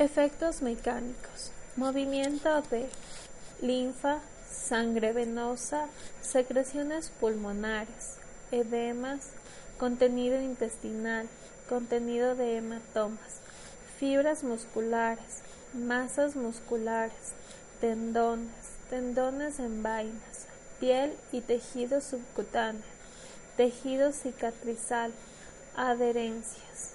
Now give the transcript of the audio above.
Efectos mecánicos. Movimiento de linfa, sangre venosa, secreciones pulmonares, edemas, contenido intestinal, contenido de hematomas, fibras musculares, masas musculares, tendones, tendones en vainas, piel y tejido subcutáneo, tejido cicatrizal, adherencias.